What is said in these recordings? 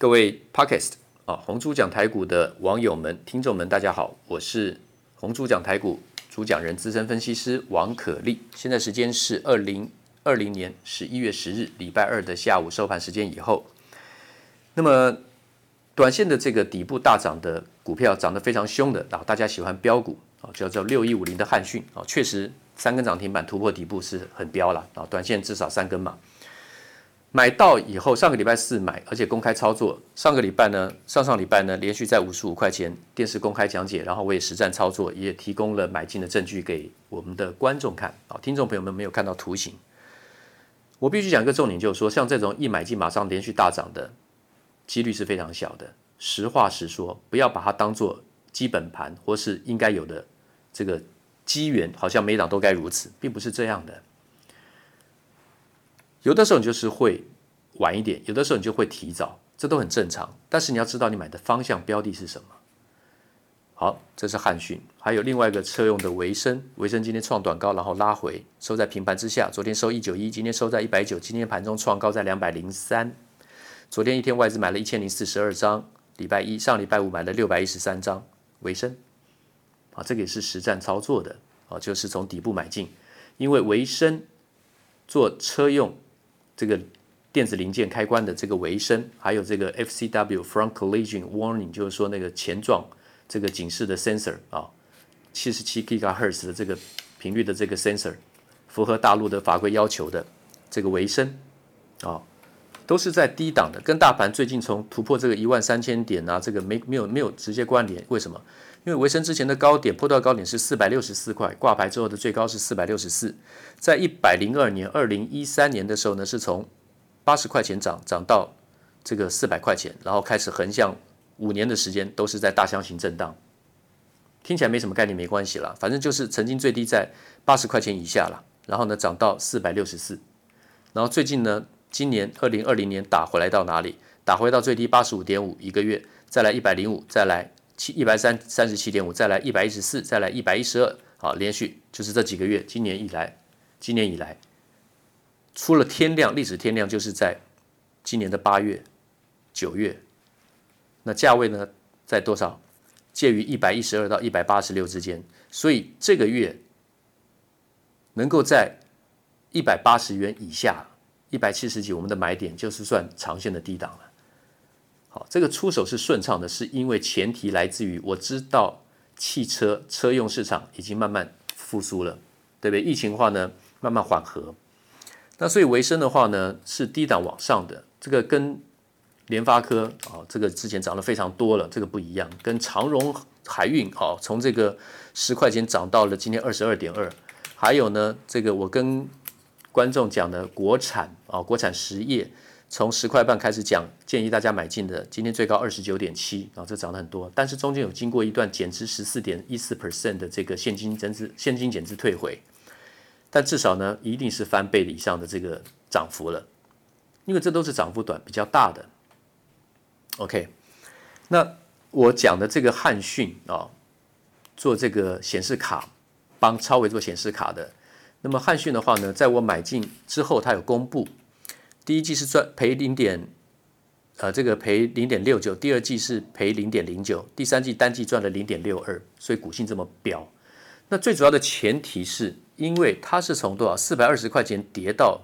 各位 Podcast 啊，红猪讲台股的网友们、听众们，大家好，我是红猪讲台股主讲人、资深分析师王可立。现在时间是二零二零年十一月十日礼拜二的下午收盘时间以后。那么，短线的这个底部大涨的股票涨得非常凶的啊，大家喜欢标股啊，叫做六一五零的汉讯啊，确实三根涨停板突破底部是很标了啊，短线至少三根嘛。买到以后，上个礼拜四买，而且公开操作。上个礼拜呢，上上礼拜呢，连续在五十五块钱电视公开讲解，然后我也实战操作，也提供了买进的证据给我们的观众看。啊，听众朋友们没有看到图形，我必须讲一个重点，就是说，像这种一买进马上连续大涨的几率是非常小的。实话实说，不要把它当做基本盘或是应该有的这个机缘，好像每档都该如此，并不是这样的。有的时候你就是会晚一点，有的时候你就会提早，这都很正常。但是你要知道你买的方向标的是什么。好，这是汉讯，还有另外一个车用的维生，维生今天创短高，然后拉回，收在平盘之下。昨天收一九一，今天收在一百九，今天盘中创高在两百零三。昨天一天外资买了一千零四十二张，礼拜一上礼拜五买了六百一十三张维生。啊，这个也是实战操作的啊，就是从底部买进，因为维生做车用。这个电子零件开关的这个维生，还有这个 FCW Front Collision Warning，就是说那个前撞这个警示的 sensor 啊，七十七 GHz 的这个频率的这个 sensor，符合大陆的法规要求的这个维生啊，都是在低档的，跟大盘最近从突破这个一万三千点啊，这个没没有没有直接关联。为什么？因为维生之前的高点破到高点是四百六十四块，挂牌之后的最高是四百六十四，在一百零二年二零一三年的时候呢，是从八十块钱涨涨到这个四百块钱，然后开始横向五年的时间都是在大箱型震荡，听起来没什么概念，没关系啦，反正就是曾经最低在八十块钱以下了，然后呢涨到四百六十四，然后最近呢，今年二零二零年打回来到哪里？打回到最低八十五点五一个月，再来一百零五，再来。七一百三三十七点五，再来一百一十四，再来一百一十二，好，连续就是这几个月，今年以来，今年以来，出了天量，历史天量就是在今年的八月、九月，那价位呢在多少？介于一百一十二到一百八十六之间，所以这个月能够在一百八十元以下，一百七十几，我们的买点就是算长线的低档了。好，这个出手是顺畅的，是因为前提来自于我知道汽车车用市场已经慢慢复苏了，对不对？疫情的话呢，慢慢缓和。那所以维生的话呢，是低档往上的，这个跟联发科啊，这个之前涨得非常多了，这个不一样。跟长荣海运啊，从这个十块钱涨到了今天二十二点二。还有呢，这个我跟观众讲的国产啊，国产实业。从十块半开始讲，建议大家买进的，今天最高二十九点七，啊，这涨了很多，但是中间有经过一段减资十四点一四 percent 的这个现金增值、现金减值退回，但至少呢，一定是翻倍以上的这个涨幅了，因为这都是涨幅短比较大的。OK，那我讲的这个汉讯啊，做这个显示卡，帮超维做显示卡的，那么汉讯的话呢，在我买进之后，它有公布。第一季是赚赔零点，呃，这个赔零点六九，第二季是赔零点零九，第三季单季赚了零点六二，所以股性这么飙。那最主要的前提是因为它是从多少四百二十块钱跌到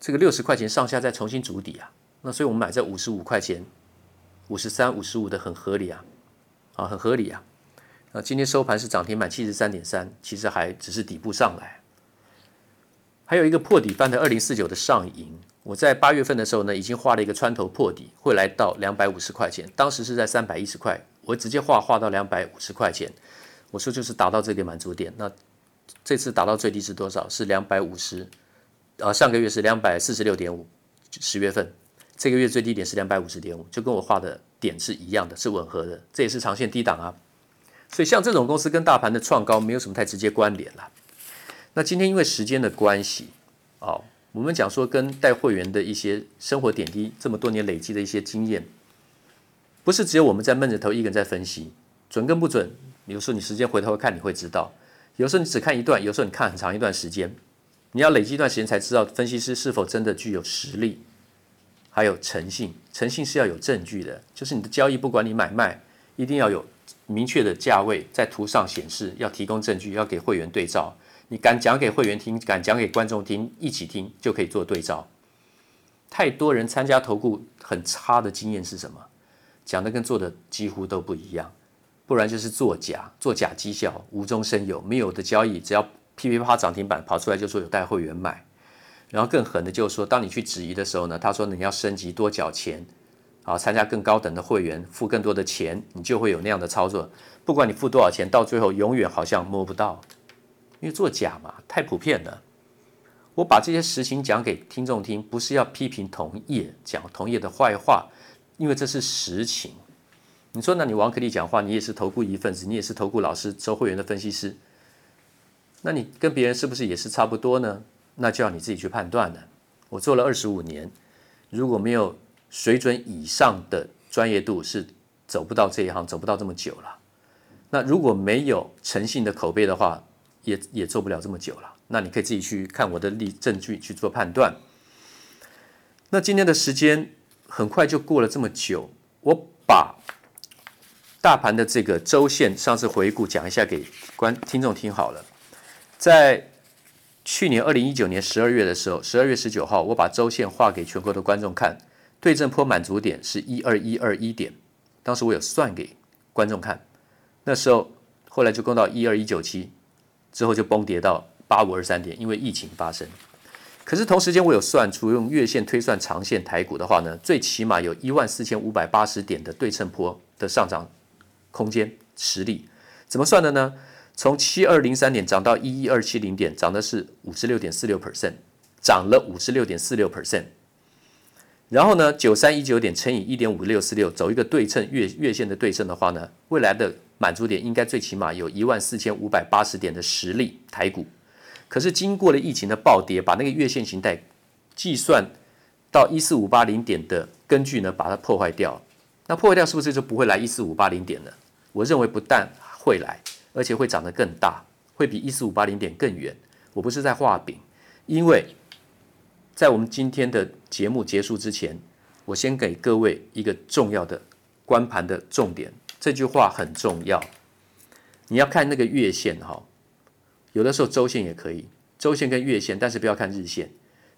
这个六十块钱上下再重新筑底啊，那所以我们买在五十五块钱，五十三、五十五的很合理啊，啊，很合理啊。那今天收盘是涨停板七十三点三，其实还只是底部上来。还有一个破底翻的二零四九的上银。我在八月份的时候呢，已经画了一个穿头破底，会来到两百五十块钱。当时是在三百一十块，我直接画画到两百五十块钱。我说就是达到这个满足点。那这次达到最低是多少？是两百五十。啊，上个月是两百四十六点五，十月份。这个月最低点是两百五十点五，就跟我画的点是一样的，是吻合的。这也是长线低档啊。所以像这种公司跟大盘的创高没有什么太直接关联了。那今天因为时间的关系，哦。我们讲说跟带会员的一些生活点滴，这么多年累积的一些经验，不是只有我们在闷着头一个人在分析，准跟不准，有时候你时间回头看你会知道，有时候你只看一段，有时候你看很长一段时间，你要累积一段时间才知道分析师是否真的具有实力，还有诚信，诚信是要有证据的，就是你的交易，不管你买卖，一定要有明确的价位在图上显示，要提供证据，要给会员对照。你敢讲给会员听，敢讲给观众听，一起听就可以做对照。太多人参加投顾很差的经验是什么？讲的跟做的几乎都不一样，不然就是作假，作假绩效无中生有，没有的交易，只要噼噼啪啪涨停板跑出来就说有带会员买。然后更狠的就是说，当你去质疑的时候呢，他说你要升级多缴钱，啊，参加更高等的会员，付更多的钱，你就会有那样的操作。不管你付多少钱，到最后永远好像摸不到，因为作假嘛，太普遍了。我把这些实情讲给听众听，不是要批评同业，讲同业的坏话，因为这是实情。你说，那你王可立讲话，你也是投顾一份子，你也是投顾老师，收会员的分析师，那你跟别人是不是也是差不多呢？那就要你自己去判断了。我做了二十五年，如果没有水准以上的专业度，是走不到这一行，走不到这么久了。那如果没有诚信的口碑的话，也也做不了这么久了。那你可以自己去看我的例证据去做判断。那今天的时间很快就过了这么久，我把大盘的这个周线上次回顾讲一下给观听众听好了，在。去年二零一九年十二月的时候，十二月十九号，我把周线画给全国的观众看，对正坡满足点是一二一二一点，当时我有算给观众看，那时候后来就攻到一二一九七，之后就崩跌到八五二三点，因为疫情发生。可是同时间我有算出用月线推算长线台股的话呢，最起码有一万四千五百八十点的对称坡的上涨空间实力，怎么算的呢？从七二零三点涨到一一二七零点，涨的是五十六点四六 percent，涨了五十六点四六 percent。然后呢，九三一九点乘以一点五六四六，走一个对称月月线的对称的话呢，未来的满足点应该最起码有一万四千五百八十点的实力台股。可是经过了疫情的暴跌，把那个月线形态计算到一四五八零点的根据呢，把它破坏掉。那破坏掉是不是就不会来一四五八零点呢？我认为不但会来。而且会长得更大，会比一四五八零点更远。我不是在画饼，因为在我们今天的节目结束之前，我先给各位一个重要的观盘的重点。这句话很重要，你要看那个月线哈，有的时候周线也可以，周线跟月线，但是不要看日线。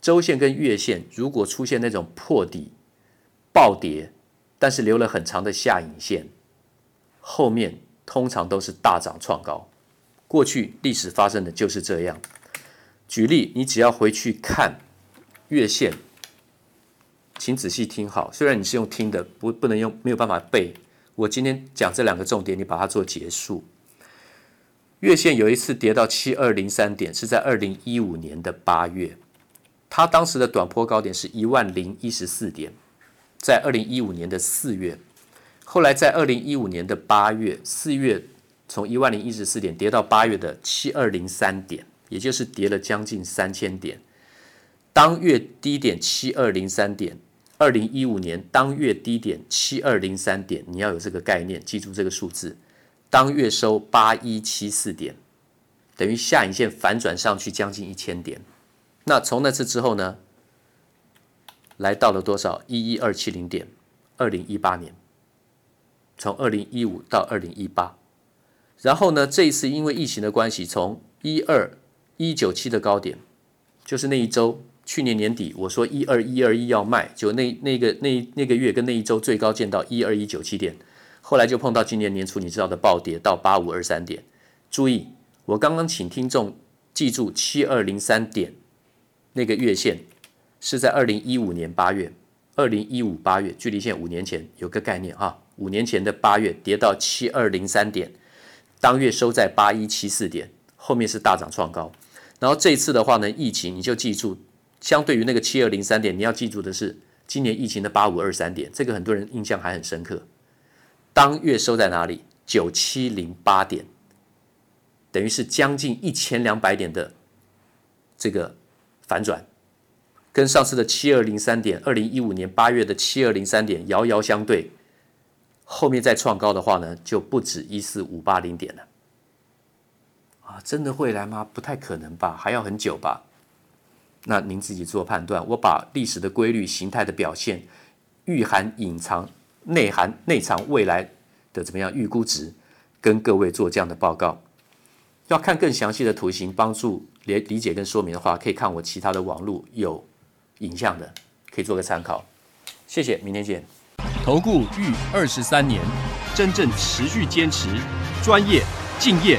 周线跟月线如果出现那种破底暴跌，但是留了很长的下影线，后面。通常都是大涨创高，过去历史发生的就是这样。举例，你只要回去看月线，请仔细听好。虽然你是用听的，不不能用，没有办法背。我今天讲这两个重点，你把它做结束。月线有一次跌到七二零三点，是在二零一五年的八月，它当时的短波高点是一万零一十四点，在二零一五年的四月。后来在二零一五年的八月、四月，从一万零一十四点跌到八月的七二零三点，也就是跌了将近三千点。当月低点七二零三点，二零一五年当月低点七二零三点，你要有这个概念，记住这个数字。当月收八一七四点，等于下影线反转上去将近一千点。那从那次之后呢，来到了多少？一一二七零点，二零一八年。从二零一五到二零一八，然后呢，这一次因为疫情的关系，从一二一九七的高点，就是那一周，去年年底我说一二一二一要卖，就那那个那那个月跟那一周最高见到一二一九七点，后来就碰到今年年初你知道的暴跌到八五二三点。注意，我刚刚请听众记住七二零三点那个月线是在二零一五年八月，二零一五八月，距离现在五年前有个概念哈。五年前的八月跌到七二零三点，当月收在八一七四点，后面是大涨创高。然后这一次的话呢，疫情你就记住，相对于那个七二零三点，你要记住的是今年疫情的八五二三点，这个很多人印象还很深刻。当月收在哪里？九七零八点，等于是将近一千两百点的这个反转，跟上次的七二零三点，二零一五年八月的七二零三点遥遥相对。后面再创高的话呢，就不止一四五八零点了。啊，真的会来吗？不太可能吧，还要很久吧。那您自己做判断。我把历史的规律、形态的表现、预含、隐藏、内涵、内藏未来的怎么样预估值，跟各位做这样的报告。要看更详细的图形，帮助理理解跟说明的话，可以看我其他的网络有影像的，可以做个参考。谢谢，明天见。投顾逾二十三年，真正持续坚持、专业、敬业、